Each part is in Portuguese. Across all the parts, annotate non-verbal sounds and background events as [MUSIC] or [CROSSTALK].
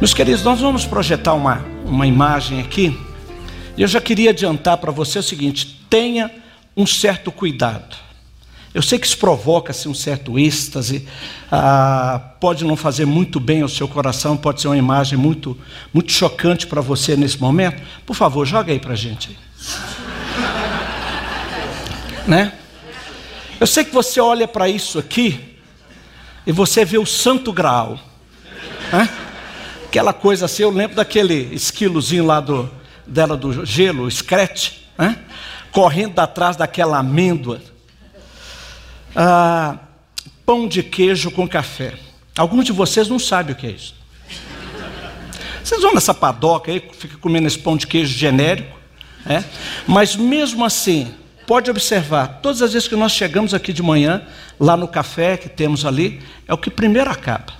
Meus queridos, nós vamos projetar uma, uma imagem aqui. Eu já queria adiantar para você o seguinte: tenha um certo cuidado. Eu sei que isso provoca assim, um certo êxtase, ah, pode não fazer muito bem ao seu coração, pode ser uma imagem muito, muito chocante para você nesse momento. Por favor, joga aí para a gente. [LAUGHS] né? Eu sei que você olha para isso aqui e você vê o santo grau. Né? Aquela coisa assim, eu lembro daquele esquilozinho lá do, dela do gelo, o scratch, né? correndo atrás daquela amêndoa ah, pão de queijo com café. Alguns de vocês não sabem o que é isso. Vocês vão nessa padoca aí, fica comendo esse pão de queijo genérico, é? mas mesmo assim, pode observar, todas as vezes que nós chegamos aqui de manhã, lá no café que temos ali, é o que primeiro acaba.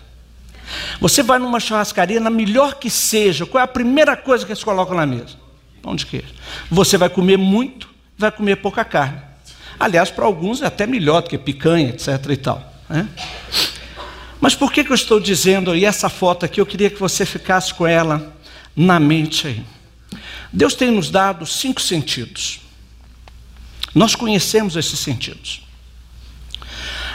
Você vai numa churrascaria, na melhor que seja, qual é a primeira coisa que eles colocam na mesa? Pão de queijo. Você vai comer muito, vai comer pouca carne. Aliás, para alguns é até melhor do que picanha, etc. e tal. Né? Mas por que, que eu estou dizendo, e essa foto aqui, eu queria que você ficasse com ela na mente aí. Deus tem nos dado cinco sentidos. Nós conhecemos esses sentidos.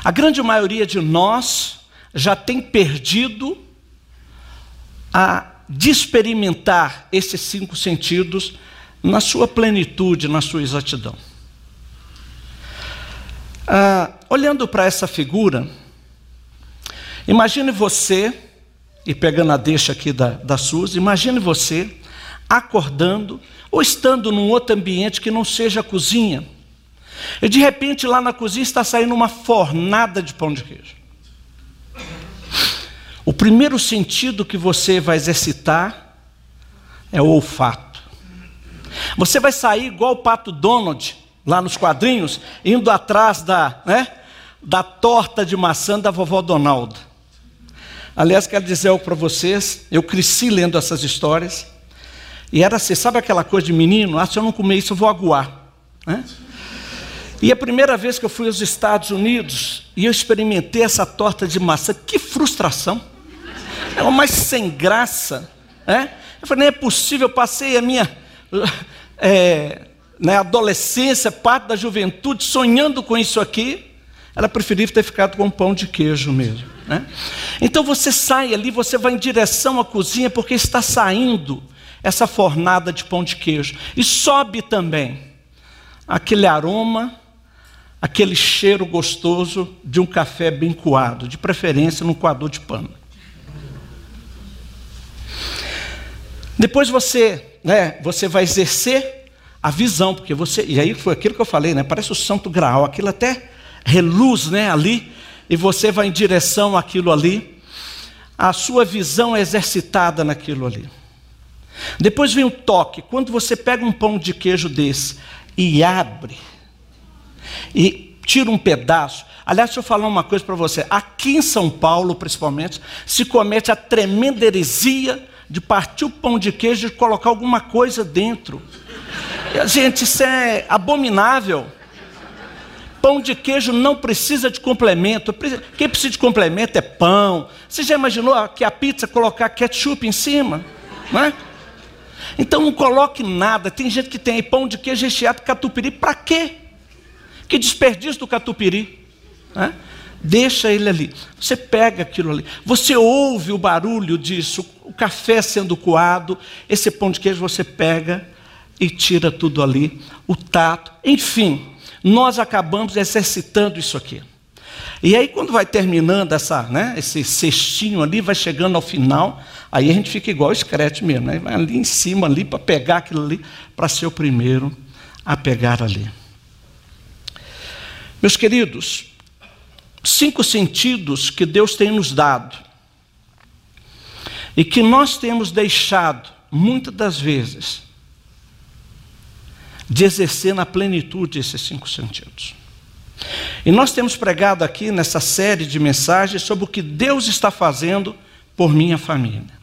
A grande maioria de nós já tem perdido a de experimentar esses cinco sentidos na sua plenitude, na sua exatidão. Ah, olhando para essa figura, imagine você, e pegando a deixa aqui da, da Suzy, imagine você acordando ou estando num outro ambiente que não seja a cozinha. E de repente lá na cozinha está saindo uma fornada de pão de queijo. O primeiro sentido que você vai exercitar é o olfato. Você vai sair igual o pato Donald, lá nos quadrinhos, indo atrás da, né, da torta de maçã da vovó Donalda. Aliás, quero dizer algo para vocês, eu cresci lendo essas histórias, e era assim, sabe aquela coisa de menino? Ah, se eu não comer isso, eu vou aguar. Né? E a primeira vez que eu fui aos Estados Unidos, e eu experimentei essa torta de maçã, que frustração! Uma mais sem graça. Né? Eu falei, nem é possível, eu passei a minha... É, né, adolescência, parte da juventude, sonhando com isso aqui, ela preferiu ter ficado com pão de queijo mesmo. Né? Então você sai ali, você vai em direção à cozinha, porque está saindo essa fornada de pão de queijo. E sobe também aquele aroma, aquele cheiro gostoso de um café bem coado, de preferência num coador de pano. Depois você, né, você vai exercer a visão, porque você. E aí foi aquilo que eu falei, né? Parece o santo graal, aquilo até reluz né, ali, e você vai em direção àquilo ali. A sua visão é exercitada naquilo ali. Depois vem o toque. Quando você pega um pão de queijo desse e abre, e tira um pedaço. Aliás, deixa eu falar uma coisa para você. Aqui em São Paulo, principalmente, se comete a tremenda heresia de partir o pão de queijo e colocar alguma coisa dentro. Gente, isso é abominável. Pão de queijo não precisa de complemento. Quem precisa de complemento é pão. Você já imaginou que a pizza colocar ketchup em cima? Não é? Então não coloque nada. Tem gente que tem pão de queijo recheado de catupiry. Para quê? Que desperdício do catupiry. É? Deixa ele ali. Você pega aquilo ali. Você ouve o barulho disso, o café sendo coado. Esse pão de queijo você pega e tira tudo ali, o tato, enfim, nós acabamos exercitando isso aqui. E aí, quando vai terminando essa, né, esse cestinho ali, vai chegando ao final, aí a gente fica igual o escrete mesmo, né? vai ali em cima ali para pegar aquilo ali, para ser o primeiro a pegar ali. Meus queridos, cinco sentidos que Deus tem nos dado e que nós temos deixado, muitas das vezes, de exercer na plenitude esses cinco sentidos. E nós temos pregado aqui nessa série de mensagens sobre o que Deus está fazendo por minha família.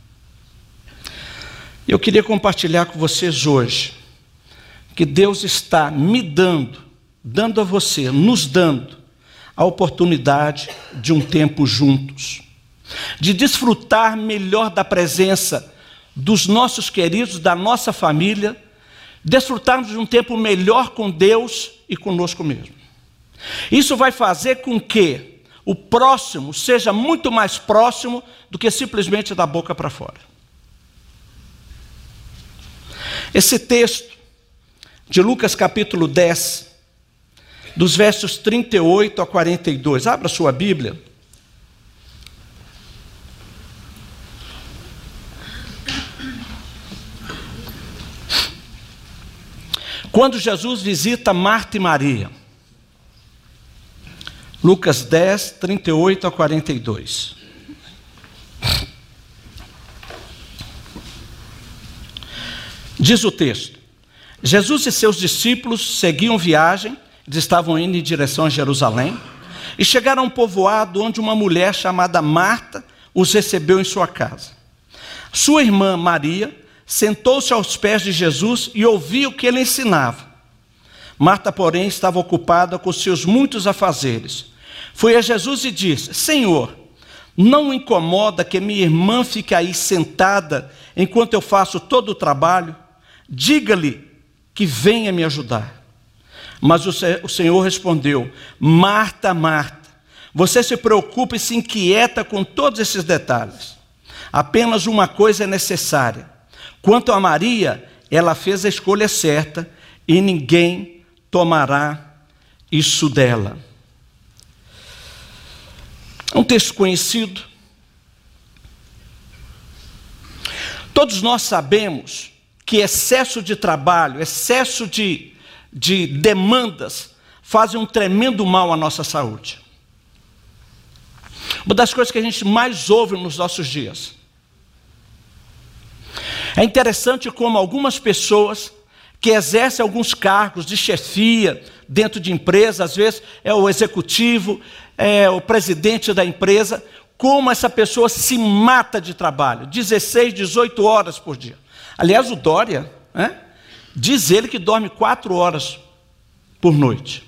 Eu queria compartilhar com vocês hoje que Deus está me dando, dando a você, nos dando a oportunidade de um tempo juntos. de desfrutar melhor da presença dos nossos queridos, da nossa família, desfrutarmos de um tempo melhor com Deus e conosco mesmo. Isso vai fazer com que o próximo seja muito mais próximo do que simplesmente da boca para fora. Esse texto de Lucas capítulo 10, dos versos 38 a 42, abra sua Bíblia. Quando Jesus visita Marta e Maria, Lucas 10, 38 a 42. Diz o texto: Jesus e seus discípulos seguiam viagem, eles estavam indo em direção a Jerusalém, e chegaram a um povoado onde uma mulher chamada Marta os recebeu em sua casa. Sua irmã Maria sentou-se aos pés de Jesus e ouvia o que ele ensinava. Marta, porém, estava ocupada com seus muitos afazeres. Foi a Jesus e disse: Senhor, não incomoda que minha irmã fique aí sentada enquanto eu faço todo o trabalho? Diga-lhe que venha me ajudar. Mas o Senhor respondeu: Marta, Marta, você se preocupa e se inquieta com todos esses detalhes. Apenas uma coisa é necessária. Quanto a Maria, ela fez a escolha certa e ninguém tomará isso dela. É um texto conhecido. Todos nós sabemos que excesso de trabalho, excesso de, de demandas, fazem um tremendo mal à nossa saúde. Uma das coisas que a gente mais ouve nos nossos dias. É interessante como algumas pessoas que exercem alguns cargos de chefia dentro de empresa, às vezes é o executivo, é o presidente da empresa, como essa pessoa se mata de trabalho, 16, 18 horas por dia. Aliás, o Dória, né, diz ele que dorme quatro horas por noite.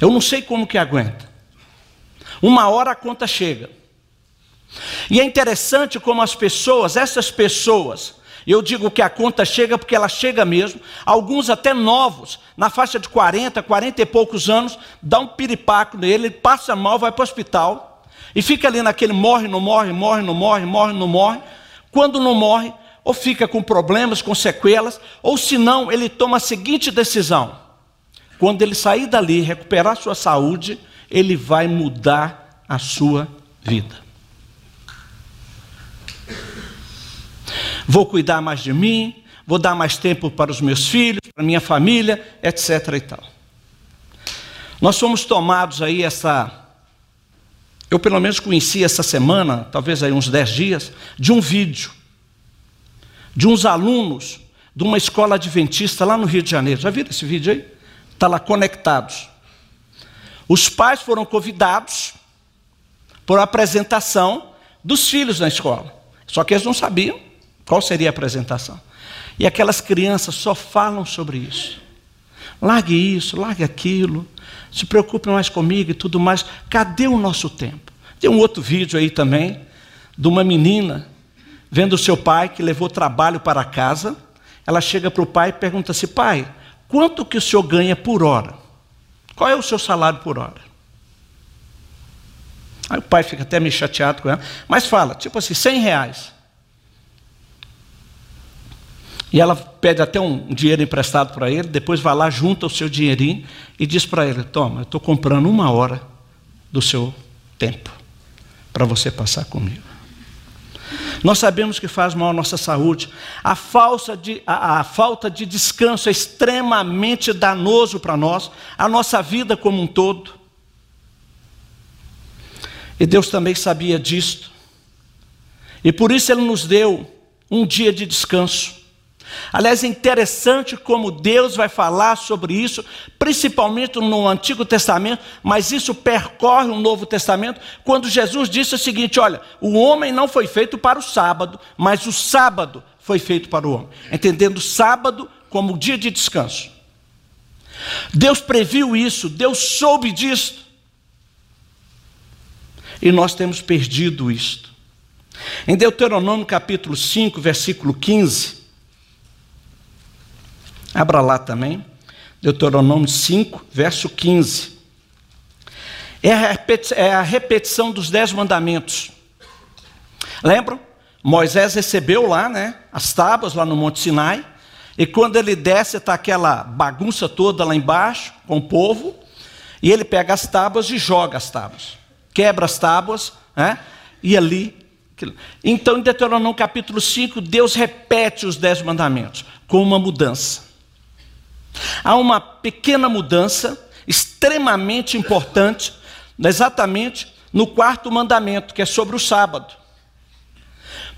Eu não sei como que aguenta. Uma hora a conta chega. E é interessante como as pessoas, essas pessoas, eu digo que a conta chega porque ela chega mesmo. Alguns até novos, na faixa de 40, 40 e poucos anos, dá um piripaco nele, ele passa mal, vai para o hospital e fica ali naquele morre, não morre, morre, não morre, morre, não morre. Quando não morre, ou fica com problemas, com sequelas, ou se não, ele toma a seguinte decisão: quando ele sair dali, recuperar sua saúde, ele vai mudar a sua vida. vou cuidar mais de mim, vou dar mais tempo para os meus filhos, para minha família, etc. e tal. Nós fomos tomados aí essa. Eu pelo menos conheci essa semana, talvez aí uns dez dias, de um vídeo de uns alunos de uma escola adventista lá no Rio de Janeiro. Já viram esse vídeo aí? Está lá conectados. Os pais foram convidados por apresentação dos filhos na escola. Só que eles não sabiam qual seria a apresentação? E aquelas crianças só falam sobre isso. Largue isso, largue aquilo, se preocupe mais comigo e tudo mais. Cadê o nosso tempo? Tem um outro vídeo aí também, de uma menina vendo seu pai que levou trabalho para casa. Ela chega para o pai e pergunta assim: pai, quanto que o senhor ganha por hora? Qual é o seu salário por hora? Aí o pai fica até meio chateado com ela, mas fala, tipo assim, 100 reais. E ela pede até um dinheiro emprestado para ele, depois vai lá, junta o seu dinheirinho e diz para ele: Toma, eu estou comprando uma hora do seu tempo para você passar comigo. Nós sabemos que faz mal à nossa saúde. A, falsa de, a, a falta de descanso é extremamente danoso para nós, a nossa vida como um todo. E Deus também sabia disto. E por isso Ele nos deu um dia de descanso. Aliás, é interessante como Deus vai falar sobre isso, principalmente no Antigo Testamento, mas isso percorre o Novo Testamento, quando Jesus disse o seguinte: olha, o homem não foi feito para o sábado, mas o sábado foi feito para o homem. Entendendo o sábado como dia de descanso. Deus previu isso, Deus soube disso. E nós temos perdido isto. Em Deuteronômio capítulo 5, versículo 15. Abra lá também. Deuteronômio 5, verso 15. É a, repetição, é a repetição dos dez mandamentos. Lembram? Moisés recebeu lá, né, as tábuas lá no Monte Sinai, e quando ele desce, está aquela bagunça toda lá embaixo, com o povo, e ele pega as tábuas e joga as tábuas, quebra as tábuas, né, e ali. Então, em Deuteronômio capítulo 5, Deus repete os dez mandamentos, com uma mudança. Há uma pequena mudança, extremamente importante, exatamente no quarto mandamento, que é sobre o sábado.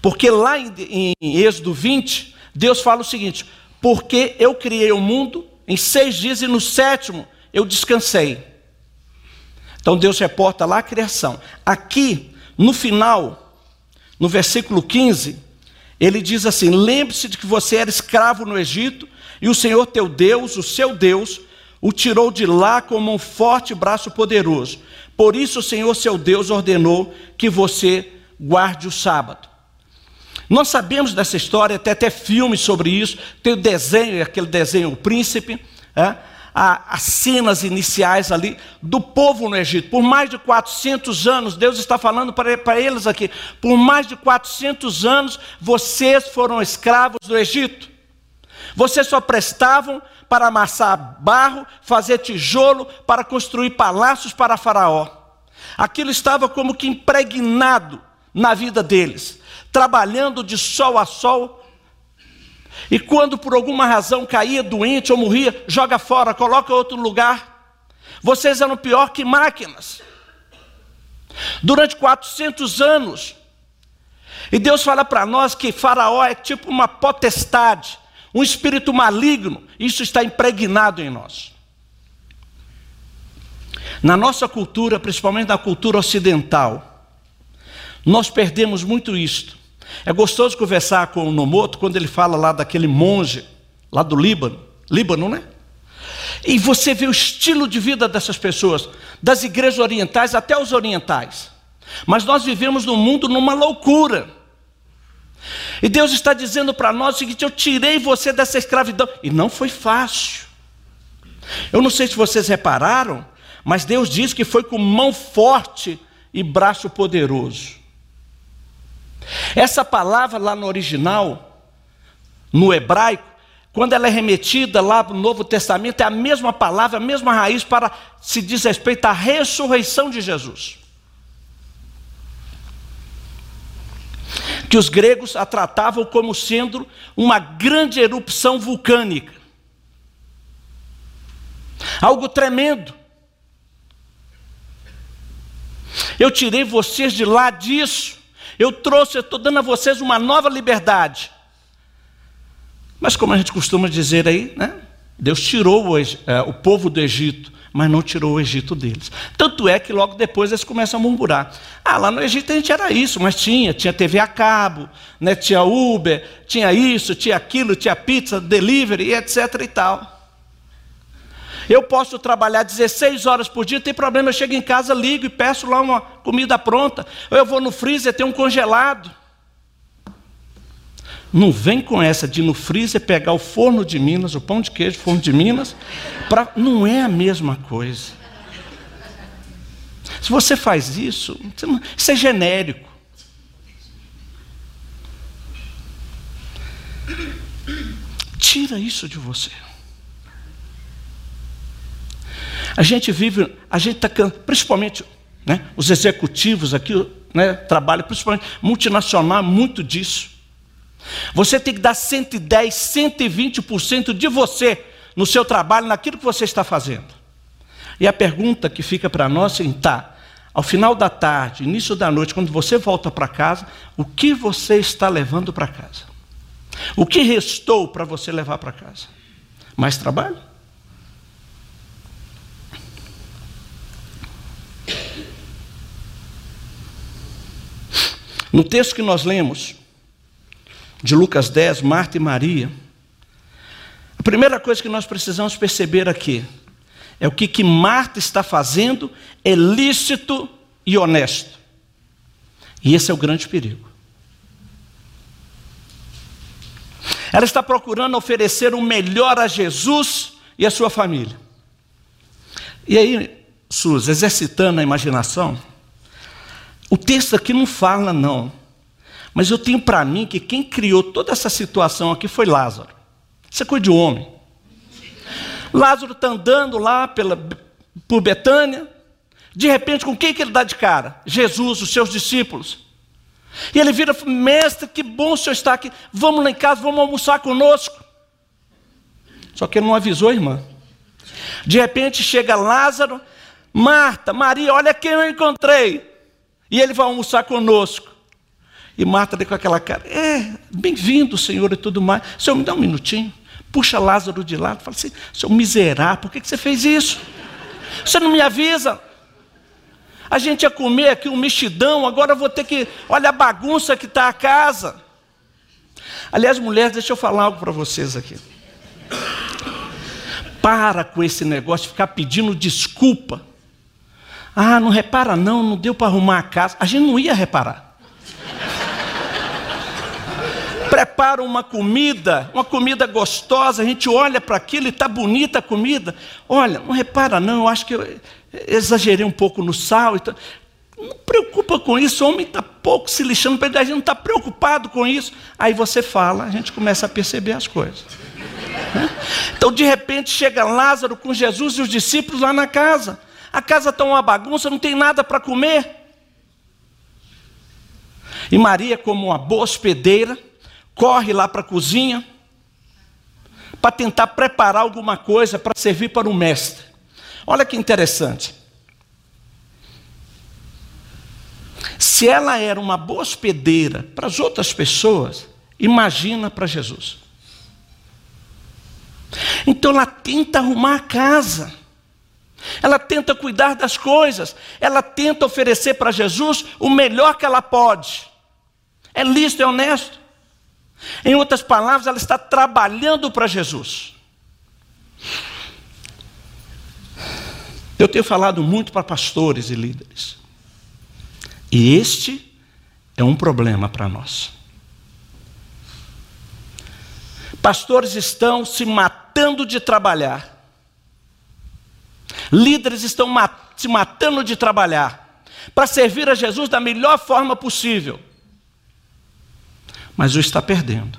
Porque lá em, em Êxodo 20, Deus fala o seguinte: Porque eu criei o mundo em seis dias e no sétimo eu descansei. Então Deus reporta lá a criação. Aqui, no final, no versículo 15, ele diz assim: Lembre-se de que você era escravo no Egito e o Senhor teu Deus, o seu Deus, o tirou de lá com um forte braço poderoso. Por isso o Senhor seu Deus ordenou que você guarde o sábado. Nós sabemos dessa história, até até filmes sobre isso, tem o desenho, aquele desenho O Príncipe, é? as cenas iniciais ali do povo no Egito. Por mais de 400 anos, Deus está falando para, para eles aqui, por mais de 400 anos, vocês foram escravos do Egito. Vocês só prestavam para amassar barro, fazer tijolo, para construir palácios para Faraó. Aquilo estava como que impregnado na vida deles trabalhando de sol a sol. E quando por alguma razão caía doente ou morria, joga fora, coloca outro lugar. Vocês eram pior que máquinas. Durante 400 anos. E Deus fala para nós que Faraó é tipo uma potestade, um espírito maligno. Isso está impregnado em nós. Na nossa cultura, principalmente na cultura ocidental, nós perdemos muito isto. É gostoso conversar com o Nomoto quando ele fala lá daquele monge, lá do Líbano, Líbano, né? E você vê o estilo de vida dessas pessoas, das igrejas orientais até os orientais. Mas nós vivemos num mundo numa loucura. E Deus está dizendo para nós o seguinte: eu tirei você dessa escravidão. E não foi fácil. Eu não sei se vocês repararam, mas Deus diz que foi com mão forte e braço poderoso. Essa palavra lá no original, no hebraico, quando ela é remetida lá no Novo Testamento, é a mesma palavra, a mesma raiz para se diz respeito à ressurreição de Jesus. Que os gregos a tratavam como sendo uma grande erupção vulcânica. Algo tremendo. Eu tirei vocês de lá disso. Eu trouxe, estou dando a vocês uma nova liberdade. Mas como a gente costuma dizer aí, né? Deus tirou o, é, o povo do Egito, mas não tirou o Egito deles. Tanto é que logo depois eles começam a murmurar. Ah, lá no Egito a gente era isso, mas tinha, tinha TV a cabo, né? tinha Uber, tinha isso, tinha aquilo, tinha pizza, delivery, etc e tal. Eu posso trabalhar 16 horas por dia, tem problema, eu chego em casa, ligo e peço lá uma comida pronta. Ou eu vou no freezer, tem um congelado. Não vem com essa de no freezer pegar o forno de Minas, o pão de queijo, forno de Minas, pra... não é a mesma coisa. Se você faz isso, isso é genérico. Tira isso de você. A gente vive, a gente está, principalmente né, os executivos aqui, né, trabalham, principalmente multinacional, muito disso. Você tem que dar 110, 120% de você no seu trabalho, naquilo que você está fazendo. E a pergunta que fica para nós é: tá, ao final da tarde, início da noite, quando você volta para casa, o que você está levando para casa? O que restou para você levar para casa? Mais trabalho? No texto que nós lemos, de Lucas 10, Marta e Maria, a primeira coisa que nós precisamos perceber aqui é o que, que Marta está fazendo é lícito e honesto. E esse é o grande perigo. Ela está procurando oferecer o melhor a Jesus e a sua família. E aí, Sus, exercitando a imaginação, o texto aqui não fala, não. Mas eu tenho para mim que quem criou toda essa situação aqui foi Lázaro. Isso é coisa de homem. Lázaro está andando lá pela, por Betânia. De repente, com quem que ele dá de cara? Jesus, os seus discípulos. E ele vira, mestre, que bom o senhor está aqui. Vamos lá em casa, vamos almoçar conosco. Só que ele não avisou, irmã. De repente chega Lázaro, Marta, Maria, olha quem eu encontrei. E ele vai almoçar conosco. E Marta com aquela cara, é, bem-vindo, Senhor, e tudo mais. Senhor, me dá um minutinho. Puxa Lázaro de lado, fala assim, seu miserável, por que você fez isso? Você não me avisa? A gente ia comer aqui um mexidão, agora eu vou ter que. Olha a bagunça que está a casa. Aliás, mulheres, deixa eu falar algo para vocês aqui. Para com esse negócio de ficar pedindo desculpa. Ah, não repara não, não deu para arrumar a casa. A gente não ia reparar. Prepara uma comida, uma comida gostosa, a gente olha para aquilo e está bonita a comida. Olha, não repara não, eu acho que eu exagerei um pouco no sal. Então, não preocupa com isso, o homem está pouco se lixando, a gente não está preocupado com isso. Aí você fala, a gente começa a perceber as coisas. Né? Então, de repente, chega Lázaro com Jesus e os discípulos lá na casa. A casa está uma bagunça, não tem nada para comer. E Maria, como uma boa hospedeira, corre lá para a cozinha para tentar preparar alguma coisa para servir para o mestre. Olha que interessante. Se ela era uma boa hospedeira para as outras pessoas, imagina para Jesus. Então ela tenta arrumar a casa. Ela tenta cuidar das coisas, ela tenta oferecer para Jesus o melhor que ela pode. É lícito, é honesto. Em outras palavras, ela está trabalhando para Jesus. Eu tenho falado muito para pastores e líderes. E este é um problema para nós. Pastores estão se matando de trabalhar Líderes estão se matando de trabalhar para servir a Jesus da melhor forma possível, mas o está perdendo.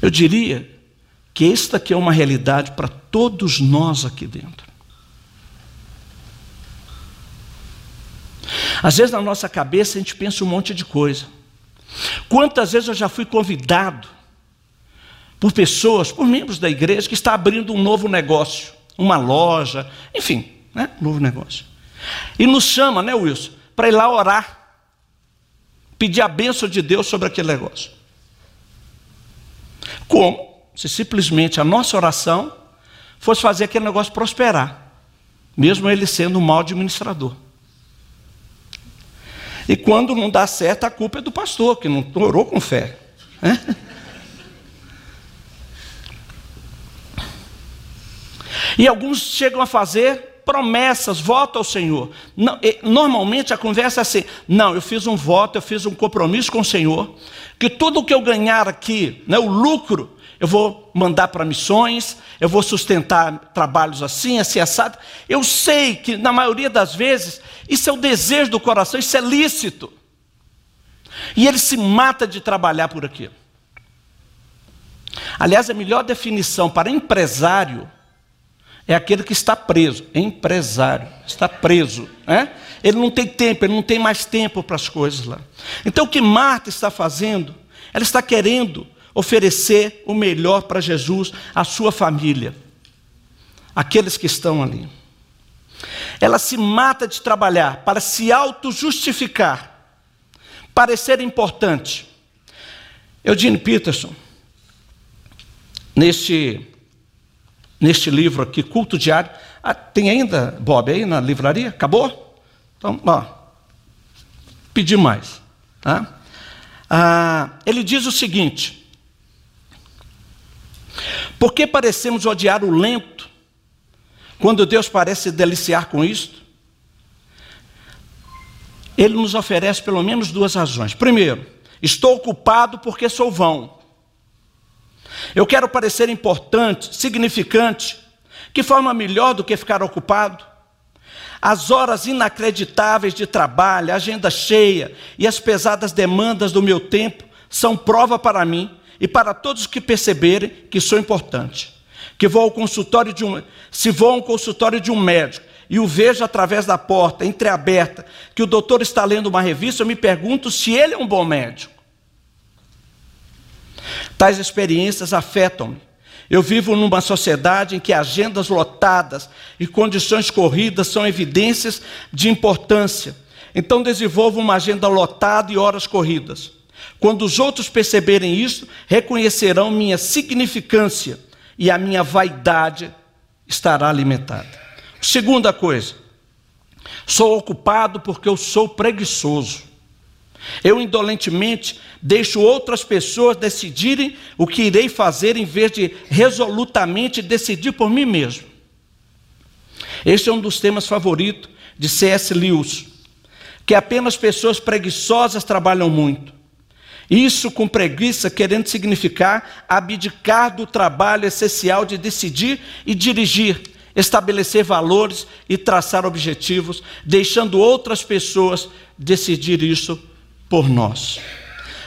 Eu diria que esta aqui é uma realidade para todos nós aqui dentro. Às vezes na nossa cabeça a gente pensa um monte de coisa. Quantas vezes eu já fui convidado por pessoas, por membros da igreja que está abrindo um novo negócio, uma loja, enfim, né? um novo negócio. E nos chama, né, Wilson, para ir lá orar, pedir a bênção de Deus sobre aquele negócio. Como se simplesmente a nossa oração fosse fazer aquele negócio prosperar, mesmo ele sendo um mau administrador. E quando não dá certo, a culpa é do pastor, que não orou com fé. Né? E alguns chegam a fazer promessas, voto ao Senhor. Não, normalmente a conversa é assim: não, eu fiz um voto, eu fiz um compromisso com o Senhor, que tudo o que eu ganhar aqui, né, o lucro, eu vou mandar para missões, eu vou sustentar trabalhos assim, assim, assado. Eu sei que, na maioria das vezes, isso é o desejo do coração, isso é lícito. E ele se mata de trabalhar por aquilo. Aliás, a melhor definição para empresário é aquele que está preso, empresário, está preso. Né? Ele não tem tempo, ele não tem mais tempo para as coisas lá. Então o que Marta está fazendo? Ela está querendo oferecer o melhor para Jesus, a sua família, aqueles que estão ali. Ela se mata de trabalhar para se auto-justificar, parecer importante. Eugene Peterson, neste neste livro aqui, Culto Diário. Ah, tem ainda, Bob, aí na livraria? Acabou? Então, ó, pedir mais. Tá? Ah, ele diz o seguinte: Por que parecemos odiar o lento, quando Deus parece deliciar com isto? ele nos oferece pelo menos duas razões. Primeiro, estou ocupado porque sou vão. Eu quero parecer importante, significante. Que forma melhor do que ficar ocupado? As horas inacreditáveis de trabalho, a agenda cheia e as pesadas demandas do meu tempo são prova para mim e para todos que perceberem que sou importante. Que vou ao consultório de um, se vou ao consultório de um médico e o vejo através da porta entreaberta, que o doutor está lendo uma revista, eu me pergunto se ele é um bom médico. Tais experiências afetam-me. Eu vivo numa sociedade em que agendas lotadas e condições corridas são evidências de importância. Então desenvolvo uma agenda lotada e horas corridas. Quando os outros perceberem isso, reconhecerão minha significância e a minha vaidade estará alimentada. Segunda coisa, sou ocupado porque eu sou preguiçoso. Eu indolentemente deixo outras pessoas decidirem o que irei fazer em vez de resolutamente decidir por mim mesmo. Este é um dos temas favoritos de C.S. Lewis, que apenas pessoas preguiçosas trabalham muito. Isso com preguiça querendo significar abdicar do trabalho essencial de decidir e dirigir, estabelecer valores e traçar objetivos, deixando outras pessoas decidir isso por nós.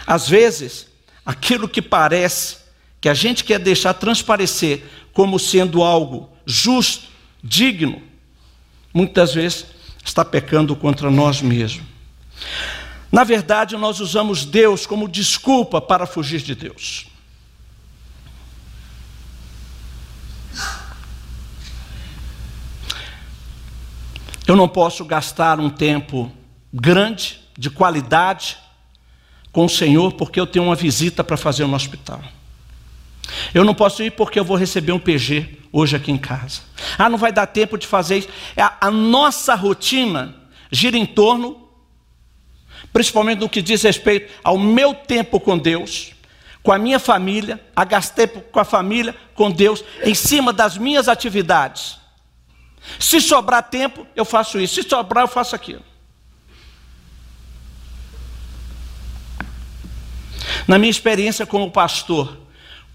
Às vezes, aquilo que parece que a gente quer deixar transparecer como sendo algo justo, digno, muitas vezes está pecando contra nós mesmos. Na verdade, nós usamos Deus como desculpa para fugir de Deus. Eu não posso gastar um tempo grande, de qualidade, com o Senhor, porque eu tenho uma visita para fazer no hospital. Eu não posso ir porque eu vou receber um PG hoje aqui em casa. Ah, não vai dar tempo de fazer isso. É a, nossa rotina gira em torno, principalmente no que diz respeito ao meu tempo com Deus, com a minha família, a tempo com a família, com Deus, em cima das minhas atividades. Se sobrar tempo, eu faço isso. Se sobrar, eu faço aquilo. Na minha experiência como pastor,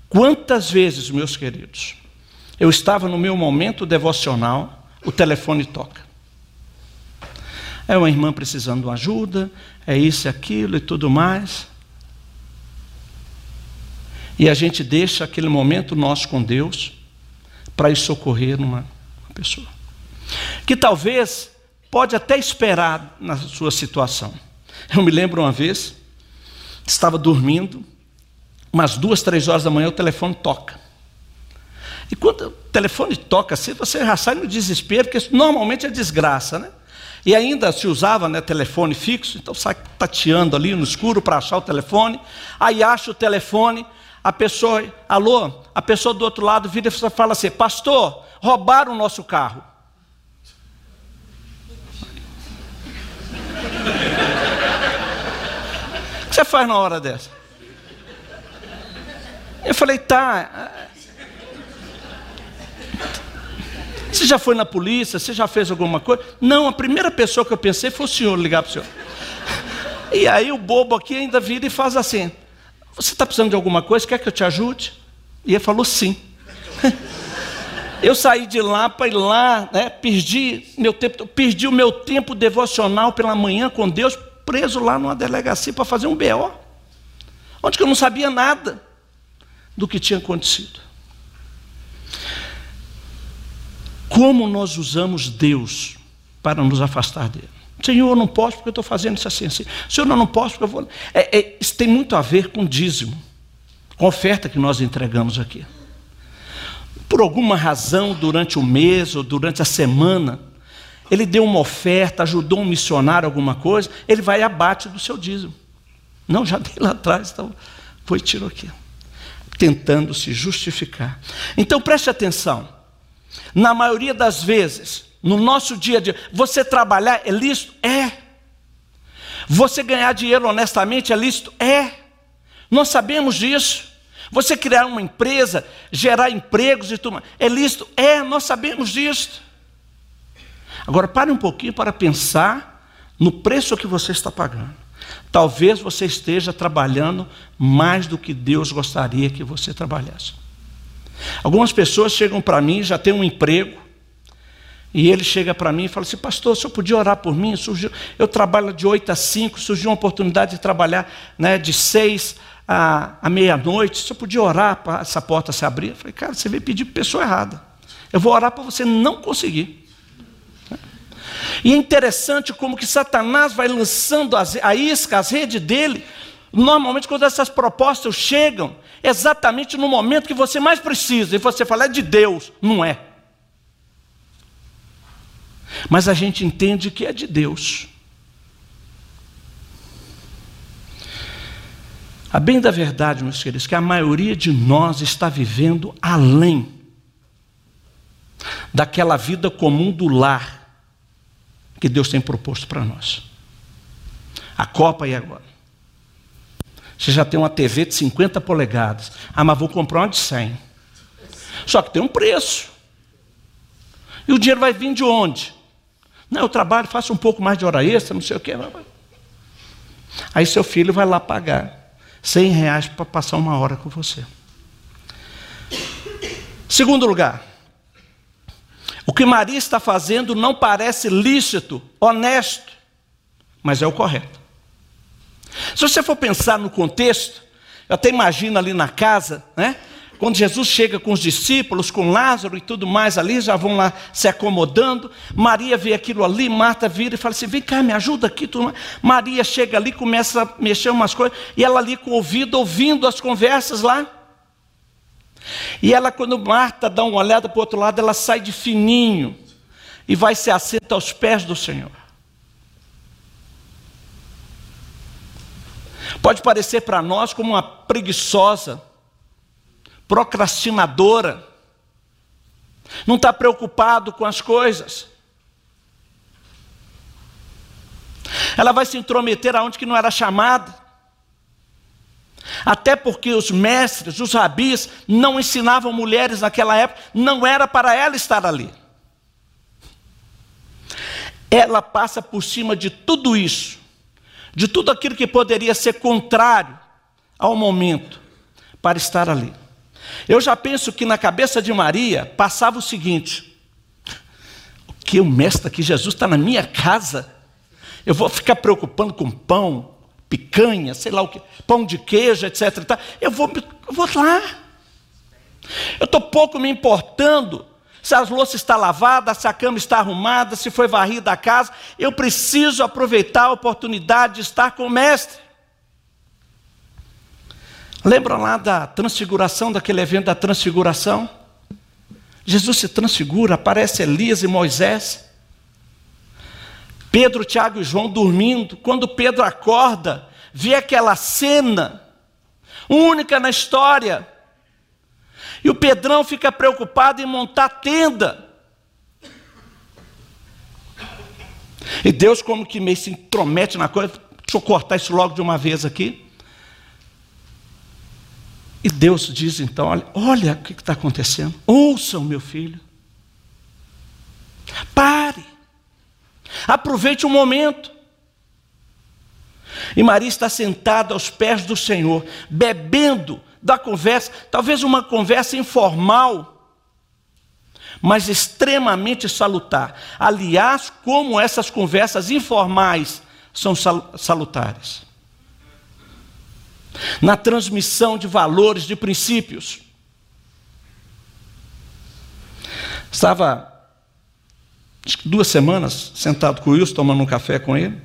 quantas vezes, meus queridos, eu estava no meu momento devocional, o telefone toca. É uma irmã precisando de ajuda, é isso e aquilo e tudo mais. E a gente deixa aquele momento nosso com Deus para ir socorrer uma, uma pessoa. Que talvez pode até esperar na sua situação. Eu me lembro uma vez, estava dormindo, umas duas, três horas da manhã o telefone toca. E quando o telefone toca assim, você já sai no desespero, porque normalmente é desgraça, né? E ainda se usava né, telefone fixo, então sai tateando ali no escuro para achar o telefone. Aí acha o telefone, a pessoa, alô, a pessoa do outro lado vira e fala assim: Pastor, roubaram o nosso carro. Você faz na hora dessa? Eu falei, tá. Você já foi na polícia? Você já fez alguma coisa? Não, a primeira pessoa que eu pensei foi o senhor ligar para o senhor. E aí o bobo aqui ainda vira e faz assim: Você está precisando de alguma coisa? Quer que eu te ajude? E ele falou sim. Eu saí de lá para ir lá, né, perdi, meu tempo, perdi o meu tempo devocional pela manhã com Deus preso lá numa delegacia para fazer um BO, onde eu não sabia nada do que tinha acontecido. Como nós usamos Deus para nos afastar dele? Senhor, eu não posso porque eu estou fazendo isso assim, assim. Senhor, eu não posso porque eu vou. É, é, isso tem muito a ver com dízimo, com oferta que nós entregamos aqui. Por alguma razão, durante o mês ou durante a semana, ele deu uma oferta, ajudou um missionário, alguma coisa, ele vai e abate do seu dízimo. Não, já dei lá atrás, então foi tirou aqui. Tentando se justificar. Então preste atenção. Na maioria das vezes, no nosso dia a dia, você trabalhar é lícito? É. Você ganhar dinheiro honestamente é lícito? É. Nós sabemos disso. Você criar uma empresa, gerar empregos e tudo, é lícito? É, nós sabemos disso. Agora pare um pouquinho para pensar no preço que você está pagando. Talvez você esteja trabalhando mais do que Deus gostaria que você trabalhasse. Algumas pessoas chegam para mim, já têm um emprego, e ele chega para mim e fala assim: Pastor, o senhor podia orar por mim? Surgiu, eu trabalho de 8 a 5, surgiu uma oportunidade de trabalhar né, de 6 a, a meia-noite. O senhor podia orar para essa porta se abrir? Eu falei: Cara, você veio pedir para pessoa errada. Eu vou orar para você não conseguir. E é interessante como que Satanás vai lançando a isca, as redes dele. Normalmente, quando essas propostas chegam, exatamente no momento que você mais precisa, e você fala, é de Deus, não é. Mas a gente entende que é de Deus. A bem da verdade, meus queridos, que a maioria de nós está vivendo além daquela vida comum do lar que Deus tem proposto para nós. A Copa e agora. Você já tem uma TV de 50 polegadas. Ah, mas vou comprar uma de 100. Só que tem um preço. E o dinheiro vai vir de onde? Não, eu trabalho, faço um pouco mais de hora extra, não sei o quê. Aí seu filho vai lá pagar 100 reais para passar uma hora com você. Segundo lugar, o que Maria está fazendo não parece lícito, honesto, mas é o correto. Se você for pensar no contexto, eu até imagino ali na casa, né? Quando Jesus chega com os discípulos, com Lázaro e tudo mais ali, já vão lá se acomodando. Maria vê aquilo ali, Marta vira e fala assim: vem cá, me ajuda aqui. Tudo mais. Maria chega ali, começa a mexer umas coisas, e ela ali com o ouvido, ouvindo as conversas lá. E ela, quando Marta dá uma olhada para o outro lado, ela sai de fininho e vai se assenta aos pés do Senhor. Pode parecer para nós como uma preguiçosa, procrastinadora, não está preocupado com as coisas. Ela vai se intrometer aonde que não era chamada. Até porque os mestres, os rabis, não ensinavam mulheres naquela época, não era para ela estar ali. Ela passa por cima de tudo isso, de tudo aquilo que poderia ser contrário ao momento, para estar ali. Eu já penso que na cabeça de Maria passava o seguinte: o que o mestre aqui, Jesus está na minha casa, eu vou ficar preocupando com pão, picanha, sei lá o que, pão de queijo, etc. Eu vou, eu vou lá. Eu estou pouco me importando se a louça está lavada, se a cama está arrumada, se foi varrida a casa. Eu preciso aproveitar a oportunidade de estar com o Mestre. Lembram lá da transfiguração, daquele evento da transfiguração? Jesus se transfigura, aparece Elias e Moisés. Pedro, Tiago e João dormindo. Quando Pedro acorda, vê aquela cena, única na história. E o Pedrão fica preocupado em montar tenda. E Deus, como que meio se intromete na coisa, deixa eu cortar isso logo de uma vez aqui. E Deus diz então: olha, olha o que está acontecendo. Ouçam, meu filho. Pare. Aproveite o momento. E Maria está sentada aos pés do Senhor, bebendo da conversa, talvez uma conversa informal, mas extremamente salutar. Aliás, como essas conversas informais são salutares. Na transmissão de valores, de princípios. Estava duas semanas, sentado com o Wilson, tomando um café com ele.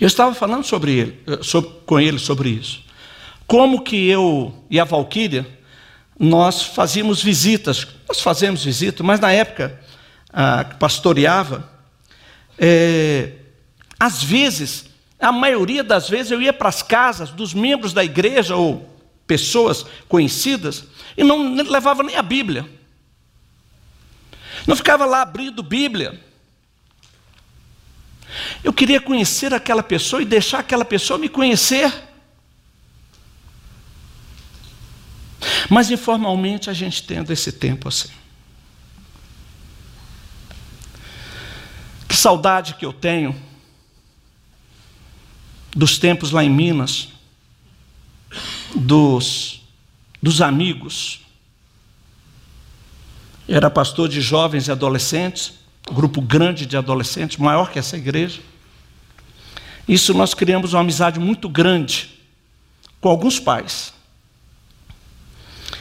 Eu estava falando sobre ele, eh, sobre, com ele sobre isso. Como que eu e a Valquíria, nós fazíamos visitas, nós fazemos visitas, mas na época que pastoreava, é, às vezes, a maioria das vezes eu ia para as casas dos membros da igreja ou pessoas conhecidas e não levava nem a Bíblia. Não ficava lá abrindo Bíblia. Eu queria conhecer aquela pessoa e deixar aquela pessoa me conhecer. Mas informalmente a gente tendo esse tempo assim. Que saudade que eu tenho dos tempos lá em Minas, dos, dos amigos. Era pastor de jovens e adolescentes, grupo grande de adolescentes, maior que essa igreja. Isso nós criamos uma amizade muito grande com alguns pais.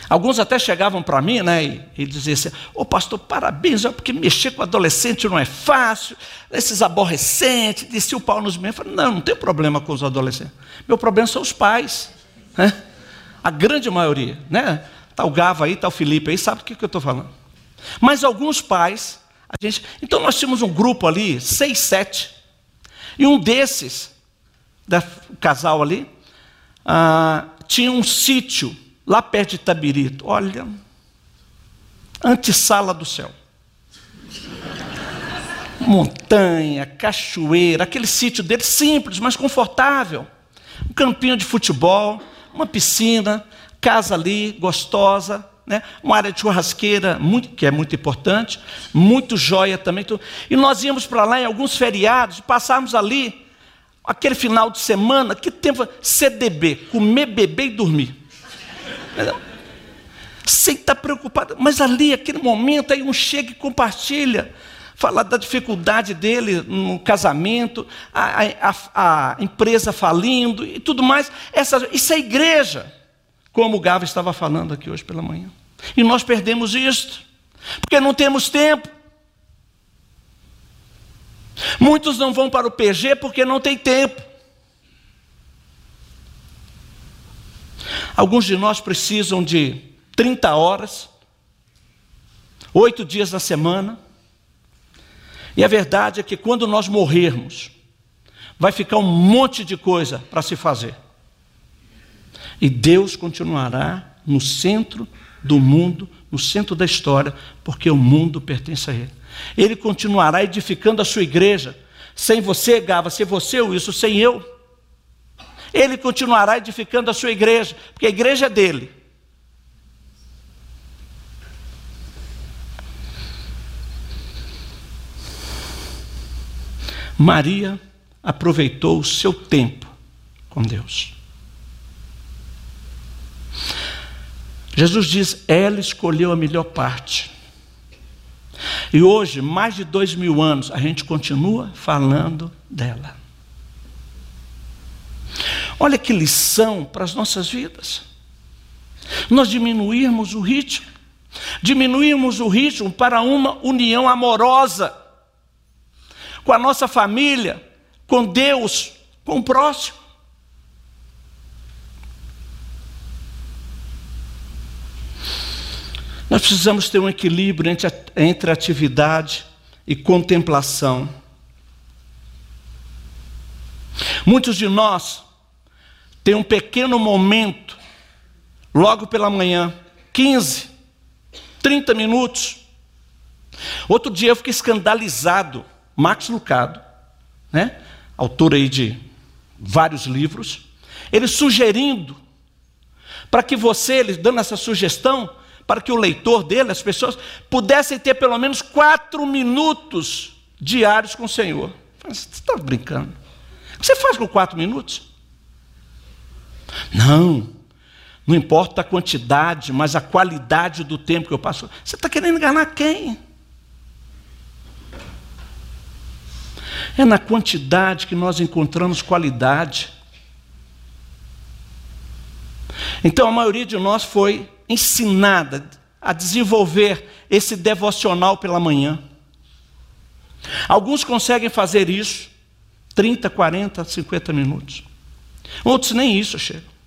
Alguns até chegavam para mim né, e, e diziam assim: Ô oh, pastor, parabéns, porque mexer com adolescente não é fácil, esses aborrecentes, desci o pau nos membros. Eu falei: Não, não tem problema com os adolescentes. Meu problema são os pais. Né? A grande maioria. Né? Está o Gava aí, está o Felipe aí, sabe o que, que eu estou falando. Mas alguns pais, a gente. Então nós tínhamos um grupo ali, seis, sete. E um desses, da, casal ali, ah, tinha um sítio lá perto de Tabirito. Olha, antessala do céu. Montanha, cachoeira, aquele sítio dele simples, mas confortável. Um campinho de futebol, uma piscina, casa ali, gostosa, né? uma área de churrasqueira, muito, que é muito importante, muito joia também. E nós íamos para lá em alguns feriados, passávamos ali, aquele final de semana, que tempo? CDB, comer, beber e dormir. Sem estar preocupado. Mas ali, aquele momento, aí um chega e compartilha. Falar da dificuldade dele no casamento, a, a, a empresa falindo e tudo mais. Essa, isso é igreja, como o Gava estava falando aqui hoje pela manhã. E nós perdemos isto, porque não temos tempo. Muitos não vão para o PG porque não tem tempo. Alguns de nós precisam de 30 horas, oito dias na semana. E a verdade é que quando nós morrermos, vai ficar um monte de coisa para se fazer. E Deus continuará no centro do mundo, no centro da história, porque o mundo pertence a Ele. Ele continuará edificando a sua igreja. Sem você, Gava, sem você, isso, sem eu ele continuará edificando a sua igreja, porque a igreja é dele. Maria aproveitou o seu tempo com Deus. Jesus diz: ela escolheu a melhor parte. E hoje, mais de dois mil anos, a gente continua falando dela. Olha que lição para as nossas vidas. Nós diminuirmos o ritmo, diminuirmos o ritmo para uma união amorosa com a nossa família, com Deus, com o próximo. Nós precisamos ter um equilíbrio entre, entre atividade e contemplação. Muitos de nós tem um pequeno momento, logo pela manhã, 15, 30 minutos. Outro dia eu fiquei escandalizado, Max Lucado, né? autor aí de vários livros, ele sugerindo para que você, ele dando essa sugestão, para que o leitor dele, as pessoas, pudessem ter pelo menos quatro minutos diários com o Senhor. Você está brincando? O que você faz com quatro minutos? Não, não importa a quantidade, mas a qualidade do tempo que eu passo. Você está querendo enganar quem? É na quantidade que nós encontramos qualidade. Então a maioria de nós foi ensinada a desenvolver esse devocional pela manhã. Alguns conseguem fazer isso 30, 40, 50 minutos. Outros nem isso chegam.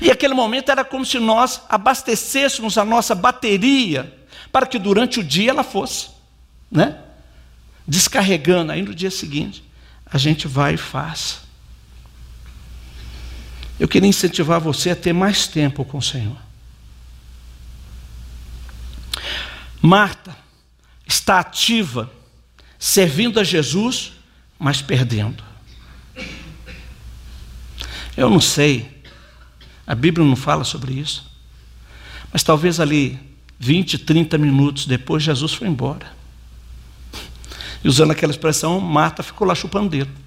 E aquele momento era como se nós abastecêssemos a nossa bateria para que durante o dia ela fosse, né? Descarregando. Aí no dia seguinte, a gente vai e faz. Eu queria incentivar você a ter mais tempo com o Senhor. Marta está ativa, servindo a Jesus, mas perdendo. Eu não sei, a Bíblia não fala sobre isso, mas talvez ali 20, 30 minutos depois Jesus foi embora. E usando aquela expressão, Marta ficou lá chupando dedo.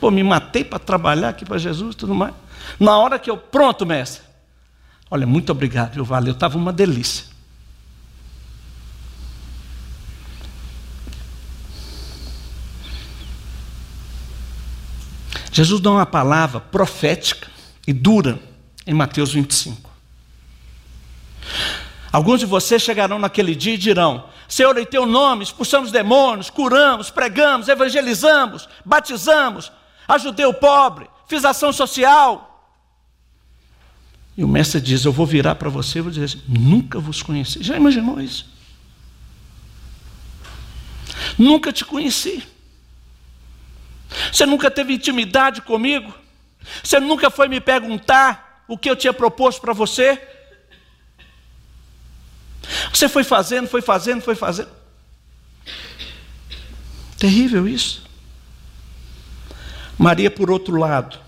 Pô, me matei para trabalhar aqui para Jesus e tudo mais. Na hora que eu, pronto, mestre. Olha, muito obrigado, viu? Valeu, estava uma delícia. Jesus dá uma palavra profética e dura em Mateus 25. Alguns de vocês chegarão naquele dia e dirão: Senhor, em teu nome expulsamos demônios, curamos, pregamos, evangelizamos, batizamos, ajudei o pobre, fiz ação social. E o mestre diz: Eu vou virar para você e vou dizer assim, Nunca vos conheci. Já imaginou isso? Nunca te conheci. Você nunca teve intimidade comigo? Você nunca foi me perguntar o que eu tinha proposto para você? Você foi fazendo, foi fazendo, foi fazendo. Terrível isso. Maria, por outro lado,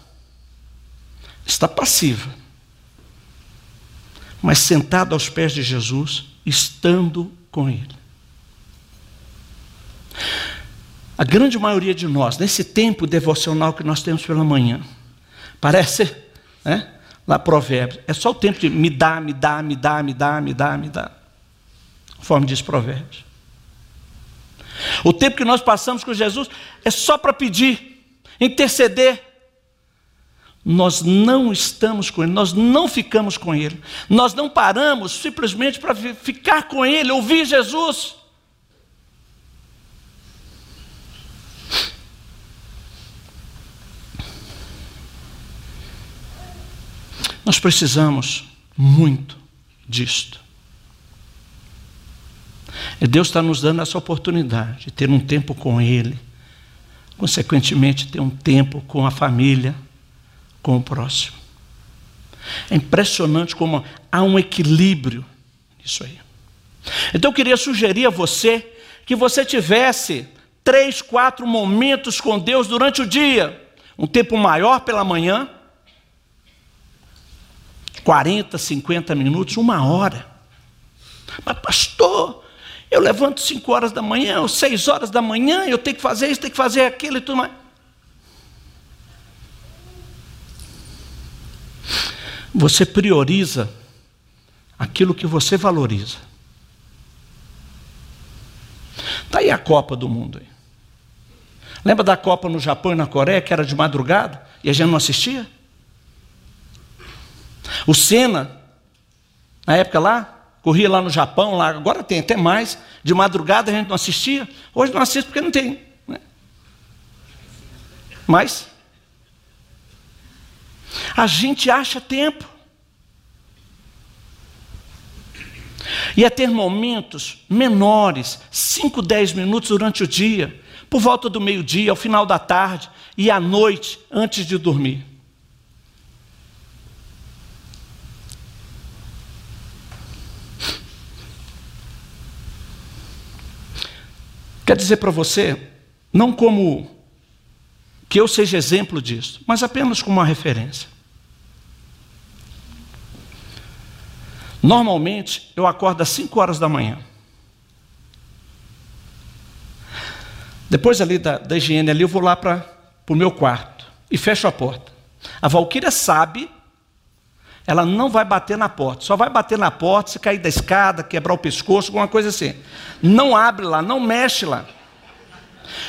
está passiva, mas sentada aos pés de Jesus, estando com Ele. A grande maioria de nós, nesse tempo devocional que nós temos pela manhã, parece, né? Lá Provérbios, é só o tempo de me dá, me dá, me dá, me dá, me dá, me dá. Conforme diz Provérbios. O tempo que nós passamos com Jesus é só para pedir, interceder. Nós não estamos com Ele, nós não ficamos com Ele, nós não paramos simplesmente para ficar com Ele, ouvir Jesus. Nós precisamos muito disto. E Deus está nos dando essa oportunidade de ter um tempo com Ele, consequentemente, ter um tempo com a família, com o próximo. É impressionante como há um equilíbrio nisso aí. Então eu queria sugerir a você que você tivesse três, quatro momentos com Deus durante o dia. Um tempo maior pela manhã, 40, 50 minutos, uma hora. Mas, pastor, eu levanto 5 horas da manhã, ou 6 horas da manhã, eu tenho que fazer isso, tenho que fazer aquilo e tudo mais. Você prioriza aquilo que você valoriza. Está aí a Copa do Mundo. Aí. Lembra da Copa no Japão e na Coreia, que era de madrugada, e a gente não assistia? O Senna, na época lá, corria lá no Japão, lá, agora tem até mais. De madrugada a gente não assistia. Hoje não assiste porque não tem. Né? Mas a gente acha tempo. E é ter momentos menores, 5, 10 minutos durante o dia, por volta do meio-dia, ao final da tarde e à noite, antes de dormir. Quer dizer para você, não como que eu seja exemplo disso, mas apenas como uma referência. Normalmente, eu acordo às 5 horas da manhã. Depois ali da, da higiene ali, eu vou lá para o meu quarto e fecho a porta. A Valquíria sabe, ela não vai bater na porta, só vai bater na porta se cair da escada, quebrar o pescoço, alguma coisa assim. Não abre lá, não mexe lá.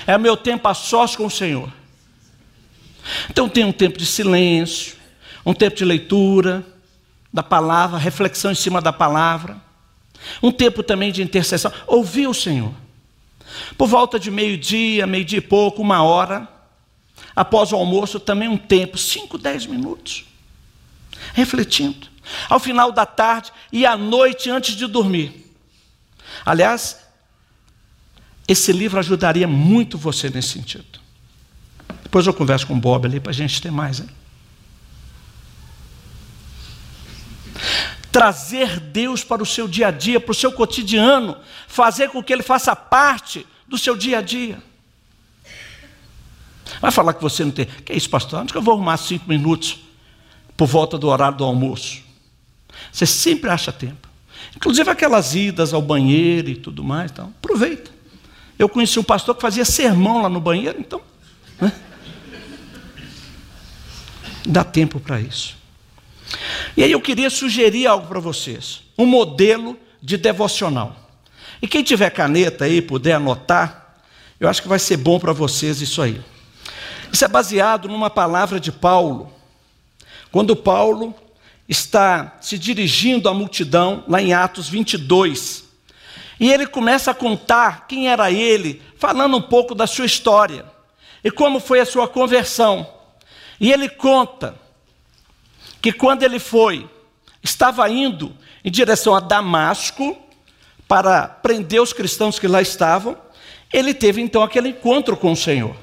É meu tempo a sós com o Senhor. Então tem um tempo de silêncio, um tempo de leitura da palavra, reflexão em cima da palavra, um tempo também de intercessão, ouvir o Senhor. Por volta de meio-dia, meio-dia e pouco, uma hora, após o almoço, também um tempo, cinco, dez minutos, refletindo. Ao final da tarde e à noite antes de dormir. Aliás, esse livro ajudaria muito você nesse sentido. Depois eu converso com o Bob ali para a gente ter mais. Hein? Trazer Deus para o seu dia a dia, para o seu cotidiano, fazer com que Ele faça parte do seu dia a dia. Vai falar que você não tem. Que isso, pastor? Onde que eu vou arrumar cinco minutos por volta do horário do almoço? Você sempre acha tempo. Inclusive aquelas idas ao banheiro e tudo mais. Então, aproveita. Eu conheci um pastor que fazia sermão lá no banheiro, então. Né? Dá tempo para isso. E aí eu queria sugerir algo para vocês: um modelo de devocional. E quem tiver caneta aí, puder anotar, eu acho que vai ser bom para vocês isso aí. Isso é baseado numa palavra de Paulo, quando Paulo está se dirigindo à multidão, lá em Atos 22. E ele começa a contar quem era ele, falando um pouco da sua história e como foi a sua conversão. E ele conta que quando ele foi, estava indo em direção a Damasco para prender os cristãos que lá estavam, ele teve então aquele encontro com o Senhor.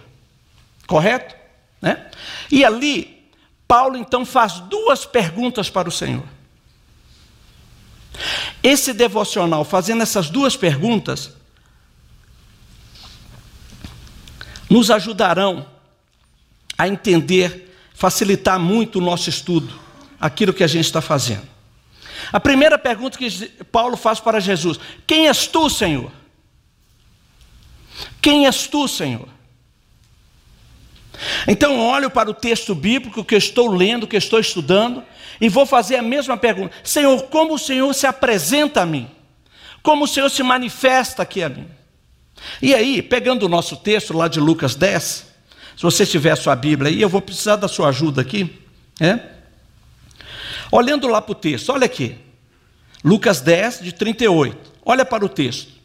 Correto? Né? E ali, Paulo então faz duas perguntas para o Senhor. Esse devocional, fazendo essas duas perguntas, nos ajudarão a entender, facilitar muito o nosso estudo aquilo que a gente está fazendo. A primeira pergunta que Paulo faz para Jesus: Quem és tu, Senhor? Quem és tu, Senhor? Então olho para o texto bíblico que eu estou lendo, que eu estou estudando, e vou fazer a mesma pergunta: Senhor, como o Senhor se apresenta a mim? Como o Senhor se manifesta aqui a mim? E aí, pegando o nosso texto lá de Lucas 10, se você tiver a sua Bíblia aí, eu vou precisar da sua ajuda aqui. É? Olhando lá para o texto, olha aqui. Lucas 10, de 38. Olha para o texto.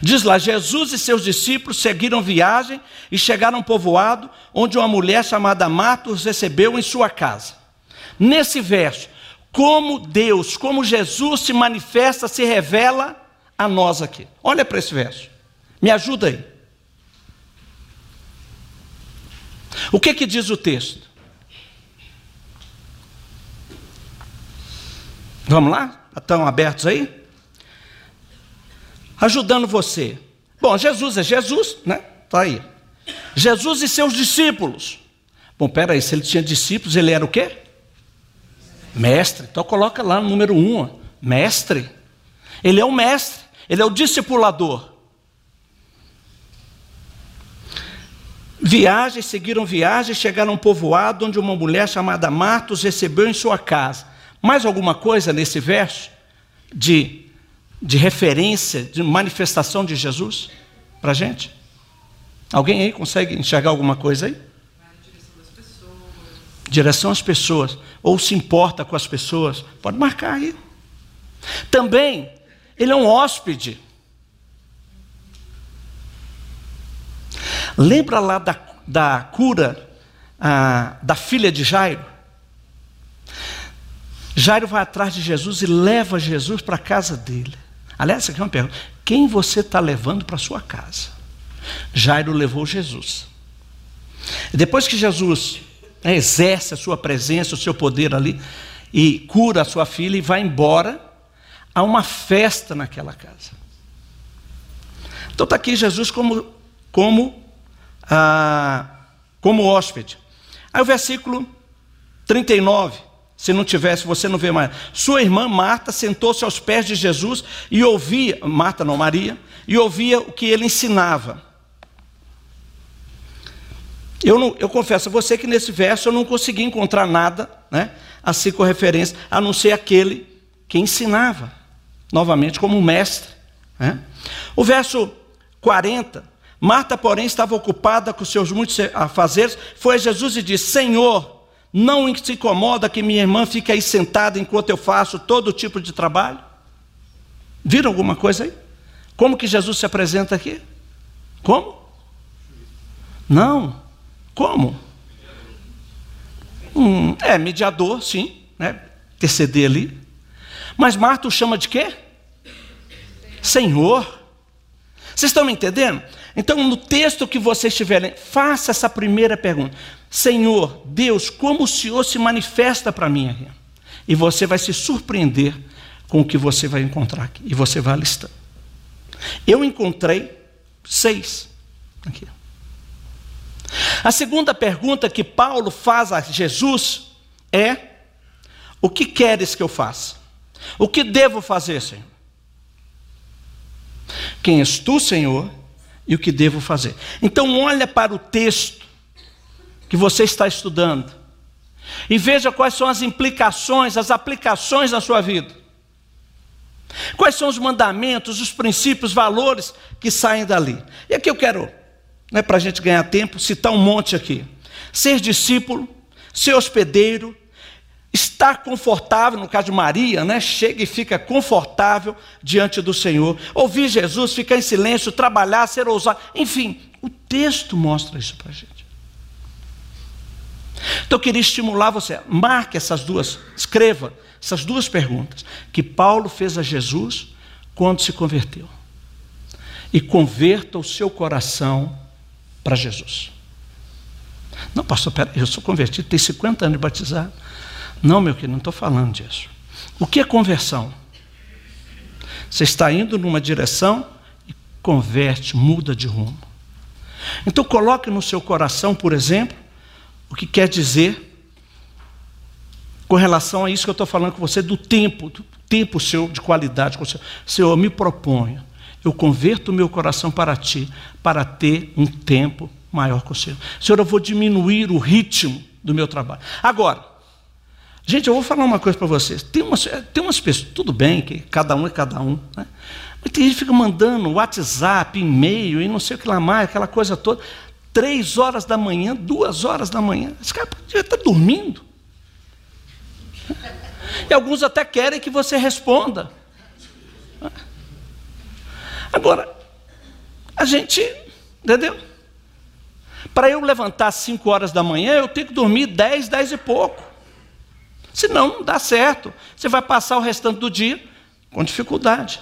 Diz lá: Jesus e seus discípulos seguiram viagem e chegaram a um povoado onde uma mulher chamada Marta os recebeu em sua casa. Nesse verso, como Deus, como Jesus se manifesta, se revela a nós aqui. Olha para esse verso. Me ajuda aí. O que que diz o texto? Vamos lá? Estão abertos aí? Ajudando você. Bom, Jesus é Jesus, né? Está aí. Jesus e seus discípulos. Bom, peraí, se ele tinha discípulos, ele era o quê? Mestre. Então coloca lá no número um, mestre. Ele é o mestre, ele é o discipulador. Viagens, seguiram viagens, chegaram a um povoado onde uma mulher chamada Marta os recebeu em sua casa. Mais alguma coisa nesse verso de, de referência, de manifestação de Jesus para a gente? Alguém aí consegue enxergar alguma coisa aí? Direção às pessoas, ou se importa com as pessoas, pode marcar aí. Também, ele é um hóspede. Lembra lá da, da cura ah, da filha de Jairo? Jairo vai atrás de Jesus e leva Jesus para a casa dele. Aliás, aqui é uma pergunta: quem você está levando para sua casa? Jairo levou Jesus. Depois que Jesus exerce a sua presença, o seu poder ali, e cura a sua filha e vai embora, há uma festa naquela casa. Então está aqui Jesus como, como, ah, como hóspede. Aí o versículo 39. Se não tivesse, você não vê mais. Sua irmã Marta sentou-se aos pés de Jesus e ouvia, Marta não, Maria, e ouvia o que ele ensinava. Eu, não, eu confesso a você que nesse verso eu não consegui encontrar nada, né, assim com referência, a não ser aquele que ensinava, novamente como mestre. Né? O verso 40, Marta, porém, estava ocupada com seus muitos afazeres, foi a Jesus e disse: Senhor, não se incomoda que minha irmã fique aí sentada enquanto eu faço todo tipo de trabalho? Viram alguma coisa aí? Como que Jesus se apresenta aqui? Como? Não. Como? Hum, é, mediador, sim, né? Interceder ali. Mas Marta o chama de quê? Senhor. Vocês estão me entendendo? Então, no texto que vocês estiverem, faça essa primeira pergunta. Senhor, Deus, como o Senhor se manifesta para mim? E você vai se surpreender com o que você vai encontrar aqui. E você vai listar. Eu encontrei seis aqui. A segunda pergunta que Paulo faz a Jesus é: O que queres que eu faça? O que devo fazer, Senhor? Quem és tu, Senhor, e o que devo fazer? Então, olha para o texto que você está estudando. E veja quais são as implicações, as aplicações na sua vida. Quais são os mandamentos, os princípios, os valores que saem dali. E aqui eu quero, né, para a gente ganhar tempo, citar um monte aqui. Ser discípulo, ser hospedeiro, estar confortável, no caso de Maria, né? Chega e fica confortável diante do Senhor. Ouvir Jesus, ficar em silêncio, trabalhar, ser ousado. Enfim, o texto mostra isso para a gente. Então eu queria estimular você, marque essas duas, escreva essas duas perguntas que Paulo fez a Jesus quando se converteu. E converta o seu coração para Jesus. Não, pastor, pera, eu sou convertido, tenho 50 anos de batizado. Não, meu querido, não estou falando disso. O que é conversão? Você está indo numa direção e converte, muda de rumo. Então coloque no seu coração, por exemplo, o que quer dizer com relação a isso que eu estou falando com você, do tempo, do tempo seu de qualidade com o Senhor. Senhor, eu me proponho, eu converto o meu coração para ti, para ter um tempo maior com o Senhor. Senhor, eu vou diminuir o ritmo do meu trabalho. Agora, gente, eu vou falar uma coisa para vocês. Tem umas, tem umas pessoas, tudo bem que cada um é cada um, né? mas tem gente que fica mandando WhatsApp, e-mail e não sei o que lá mais, aquela coisa toda. Três horas da manhã, duas horas da manhã. Esse cara podia estar dormindo. E alguns até querem que você responda. Agora, a gente, entendeu? Para eu levantar às 5 horas da manhã, eu tenho que dormir 10, 10 e pouco. Senão não dá certo. Você vai passar o restante do dia com dificuldade.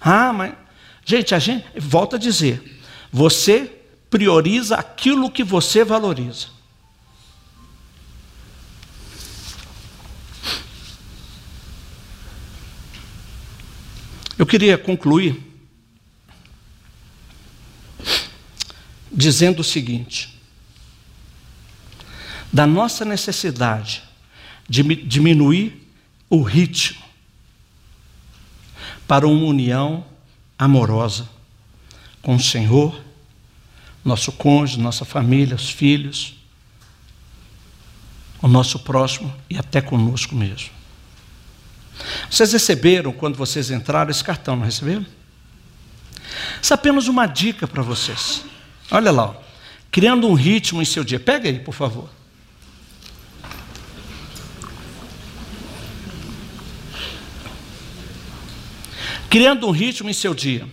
Ah, mas. Gente, a gente. Volta a dizer. Você prioriza aquilo que você valoriza. Eu queria concluir dizendo o seguinte: da nossa necessidade de diminuir o ritmo para uma união amorosa com o Senhor, nosso cônjuge, nossa família, os filhos, o nosso próximo e até conosco mesmo. Vocês receberam, quando vocês entraram, esse cartão, não receberam? Isso é apenas uma dica para vocês. Olha lá, ó. criando um ritmo em seu dia. Pega aí, por favor. Criando um ritmo em seu dia.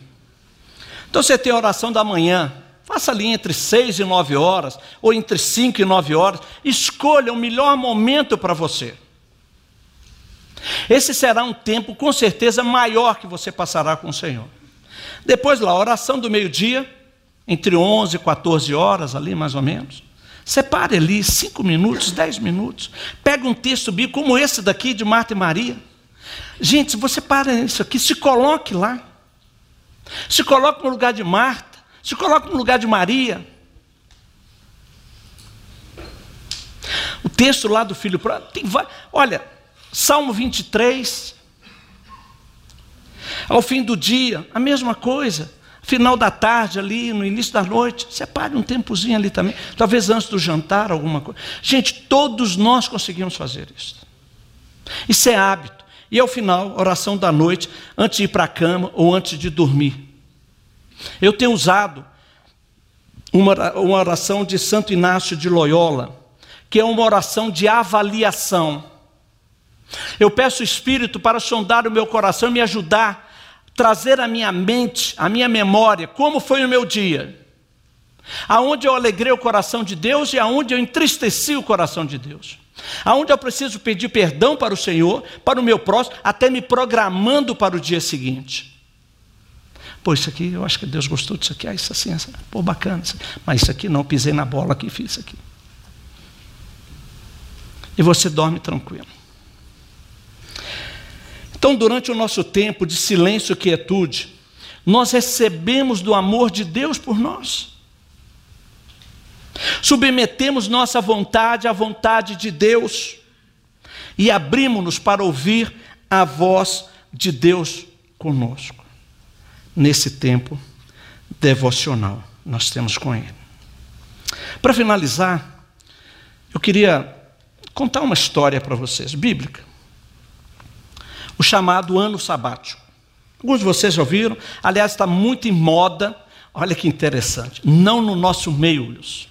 Então você tem a oração da manhã, faça ali entre seis e nove horas, ou entre cinco e nove horas. Escolha o melhor momento para você. Esse será um tempo com certeza maior que você passará com o Senhor. Depois lá, oração do meio-dia, entre 11 e 14 horas ali mais ou menos. Separe ali cinco minutos, dez minutos. Pega um texto bíblico como esse daqui de Marta e Maria. Gente, você para nisso aqui, se coloque lá. Se coloque no lugar de Marta. Se coloque no lugar de Maria. O texto lá do filho tem olha, Salmo 23. Ao fim do dia, a mesma coisa. Final da tarde, ali, no início da noite, separe um tempozinho ali também. Talvez antes do jantar, alguma coisa. Gente, todos nós conseguimos fazer isso. Isso é hábito. E ao final, oração da noite, antes de ir para a cama ou antes de dormir. Eu tenho usado uma, uma oração de Santo Inácio de Loyola, que é uma oração de avaliação. Eu peço o Espírito para sondar o meu coração e me ajudar, trazer à minha mente, à minha memória, como foi o meu dia. Aonde eu alegrei o coração de Deus e aonde eu entristeci o coração de Deus. Aonde eu preciso pedir perdão para o Senhor, para o meu próximo, até me programando para o dia seguinte. Pô, isso aqui, eu acho que Deus gostou disso aqui. Ah, isso assim, assim pô, bacana. Mas isso aqui não, pisei na bola aqui, fiz isso aqui. E você dorme tranquilo. Então, durante o nosso tempo de silêncio e quietude, nós recebemos do amor de Deus por nós. Submetemos nossa vontade à vontade de Deus e abrimos-nos para ouvir a voz de Deus conosco. Nesse tempo devocional nós temos com Ele. Para finalizar, eu queria contar uma história para vocês, bíblica. O chamado ano sabático. Alguns de vocês já ouviram, aliás, está muito em moda. Olha que interessante. Não no nosso meio, Wilson,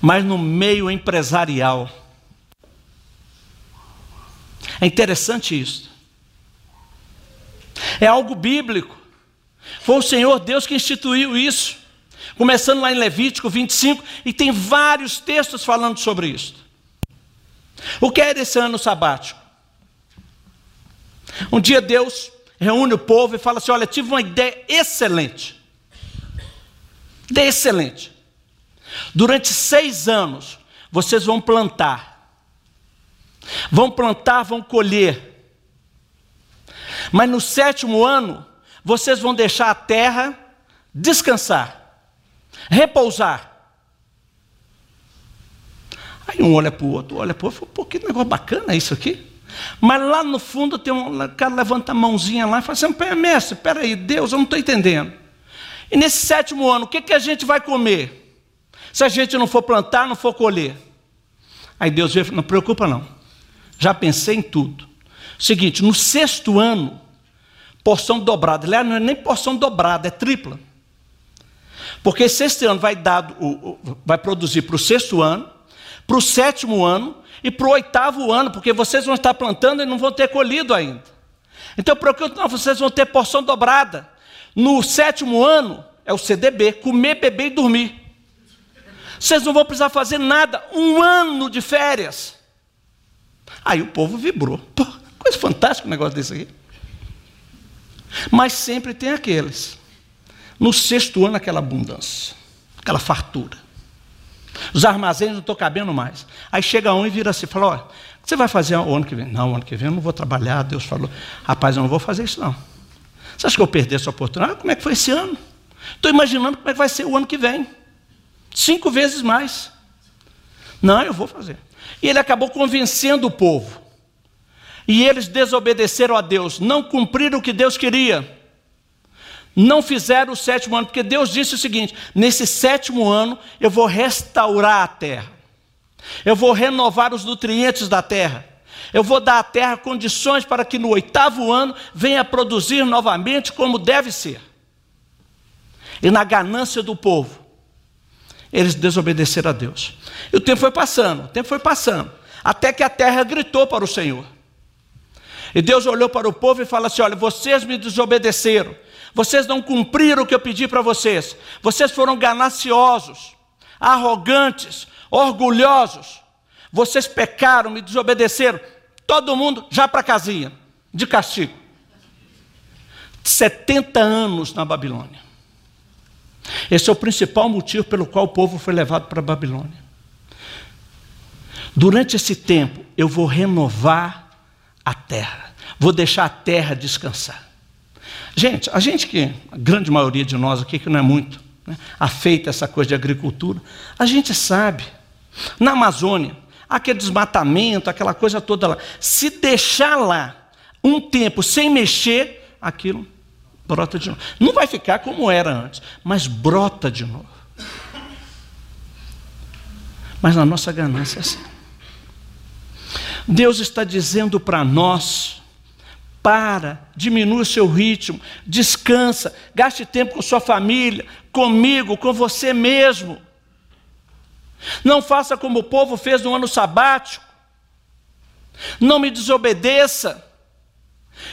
mas no meio empresarial. É interessante isso. É algo bíblico. Foi o Senhor Deus que instituiu isso. Começando lá em Levítico 25, e tem vários textos falando sobre isso. O que é esse ano sabático? Um dia Deus reúne o povo e fala assim: Olha, tive uma ideia excelente. Ideia excelente. Durante seis anos, vocês vão plantar. Vão plantar, vão colher. Mas no sétimo ano, vocês vão deixar a terra descansar repousar. Aí um olha para o outro, olha para o outro, pô, que negócio bacana isso aqui. Mas lá no fundo tem um cara levanta a mãozinha lá e fala assim, mestre, espera aí, Deus, eu não estou entendendo. E nesse sétimo ano, o que, que a gente vai comer? Se a gente não for plantar, não for colher. Aí Deus veio, não preocupa não. Já pensei em tudo. Seguinte, no sexto ano, porção dobrada. Aliás, não é nem porção dobrada, é tripla. Porque sexto ano vai, dar, vai produzir para o sexto ano, para o sétimo ano e para o oitavo ano, porque vocês vão estar plantando e não vão ter colhido ainda. Então, que não, vocês vão ter porção dobrada. No sétimo ano é o CDB, comer, beber e dormir. Vocês não vão precisar fazer nada, um ano de férias. Aí o povo vibrou. Pô, coisa fantástica o negócio desse aqui. Mas sempre tem aqueles no sexto ano, aquela abundância, aquela fartura. Os armazéns não estão cabendo mais. Aí chega um e vira assim, fala, olha, o que você vai fazer o ano que vem? Não, o ano que vem eu não vou trabalhar. Deus falou, rapaz, eu não vou fazer isso não. Você acha que eu perder essa oportunidade? Como é que foi esse ano? Estou imaginando como é que vai ser o ano que vem. Cinco vezes mais. Não, eu vou fazer. E ele acabou convencendo o povo. E eles desobedeceram a Deus, não cumpriram o que Deus queria não fizeram o sétimo ano, porque Deus disse o seguinte: nesse sétimo ano eu vou restaurar a terra, eu vou renovar os nutrientes da terra, eu vou dar à terra condições para que no oitavo ano venha produzir novamente como deve ser. E na ganância do povo, eles desobedeceram a Deus. E o tempo foi passando, o tempo foi passando, até que a terra gritou para o Senhor. E Deus olhou para o povo e falou assim: Olha, vocês me desobedeceram vocês não cumpriram o que eu pedi para vocês. Vocês foram gananciosos, arrogantes, orgulhosos. Vocês pecaram, me desobedeceram. Todo mundo já para casinha, de castigo. 70 anos na Babilônia. Esse é o principal motivo pelo qual o povo foi levado para a Babilônia. Durante esse tempo, eu vou renovar a terra, vou deixar a terra descansar. Gente, a gente que, a grande maioria de nós aqui, que não é muito, né, afeita essa coisa de agricultura, a gente sabe, na Amazônia, aquele desmatamento, aquela coisa toda lá, se deixar lá um tempo sem mexer, aquilo brota de novo. Não vai ficar como era antes, mas brota de novo. Mas na nossa ganância é assim. Deus está dizendo para nós, para, diminua o seu ritmo, descansa, gaste tempo com sua família, comigo, com você mesmo. Não faça como o povo fez no ano sabático. Não me desobedeça.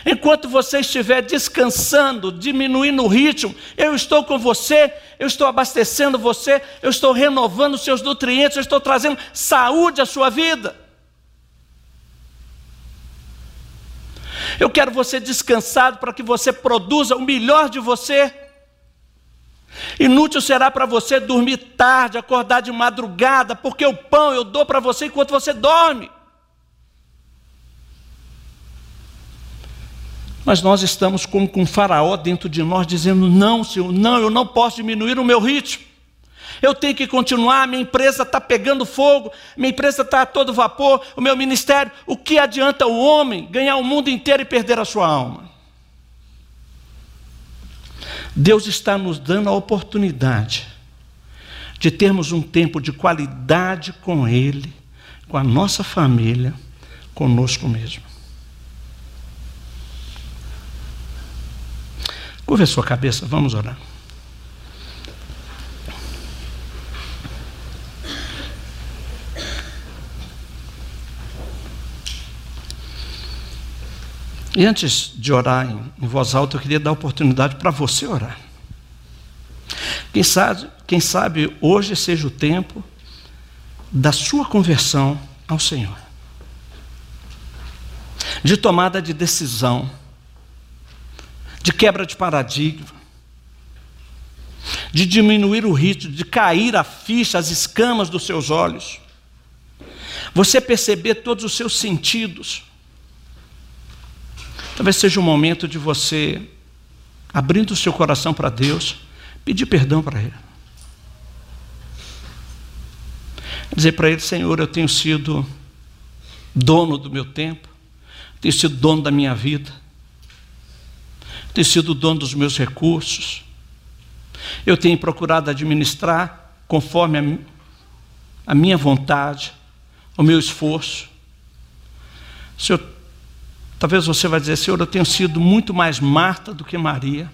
Enquanto você estiver descansando, diminuindo o ritmo, eu estou com você, eu estou abastecendo você, eu estou renovando seus nutrientes, eu estou trazendo saúde à sua vida. Eu quero você descansado para que você produza o melhor de você. Inútil será para você dormir tarde, acordar de madrugada, porque o pão eu dou para você enquanto você dorme. Mas nós estamos como com um faraó dentro de nós, dizendo: não, Senhor, não, eu não posso diminuir o meu ritmo. Eu tenho que continuar, minha empresa está pegando fogo, minha empresa está a todo vapor, o meu ministério. O que adianta o homem ganhar o mundo inteiro e perder a sua alma? Deus está nos dando a oportunidade de termos um tempo de qualidade com Ele, com a nossa família, conosco mesmo. Curva a sua cabeça, vamos orar. E antes de orar em, voz alta, eu queria dar oportunidade para você orar. Quem sabe, quem sabe hoje seja o tempo da sua conversão ao Senhor, de tomada de decisão, de quebra de paradigma, de diminuir o ritmo, de cair a ficha, as escamas dos seus olhos, você perceber todos os seus sentidos, Talvez seja o momento de você, abrindo o seu coração para Deus, pedir perdão para Ele. Dizer para Ele, Senhor, eu tenho sido dono do meu tempo, tenho sido dono da minha vida, tenho sido dono dos meus recursos, eu tenho procurado administrar conforme a, a minha vontade, o meu esforço. Senhor, Talvez você vai dizer, Senhor, eu tenho sido muito mais Marta do que Maria.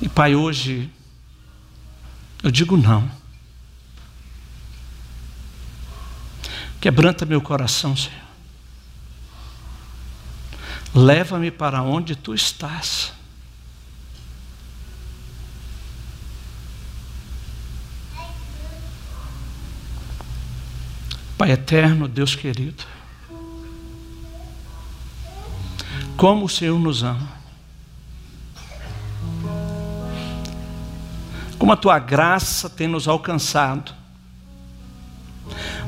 E Pai, hoje eu digo não. Quebranta meu coração, Senhor. Leva-me para onde tu estás. Pai eterno, Deus querido, como o Senhor nos ama, como a tua graça tem nos alcançado,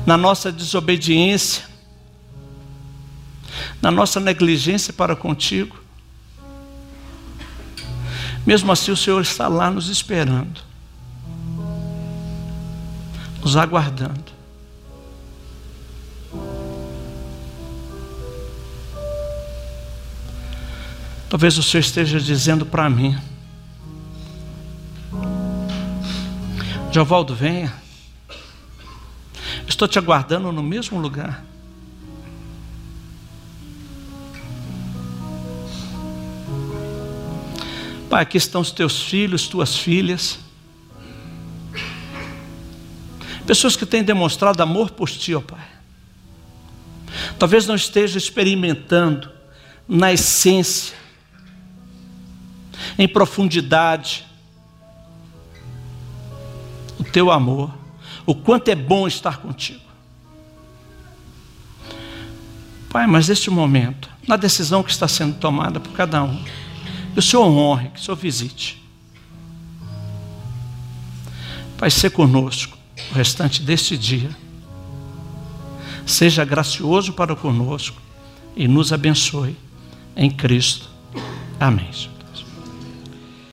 na nossa desobediência, na nossa negligência para contigo. Mesmo assim, o Senhor está lá nos esperando, nos aguardando. Talvez o Senhor esteja dizendo para mim: Jovaldo, venha. Estou te aguardando no mesmo lugar. Pai, aqui estão os teus filhos, tuas filhas. Pessoas que têm demonstrado amor por ti, ó Pai. Talvez não esteja experimentando na essência em profundidade o teu amor, o quanto é bom estar contigo. Pai, mas neste momento, na decisão que está sendo tomada por cada um, que o Senhor honre, que o Senhor visite. Pai, ser conosco o restante deste dia. Seja gracioso para conosco e nos abençoe em Cristo. Amém.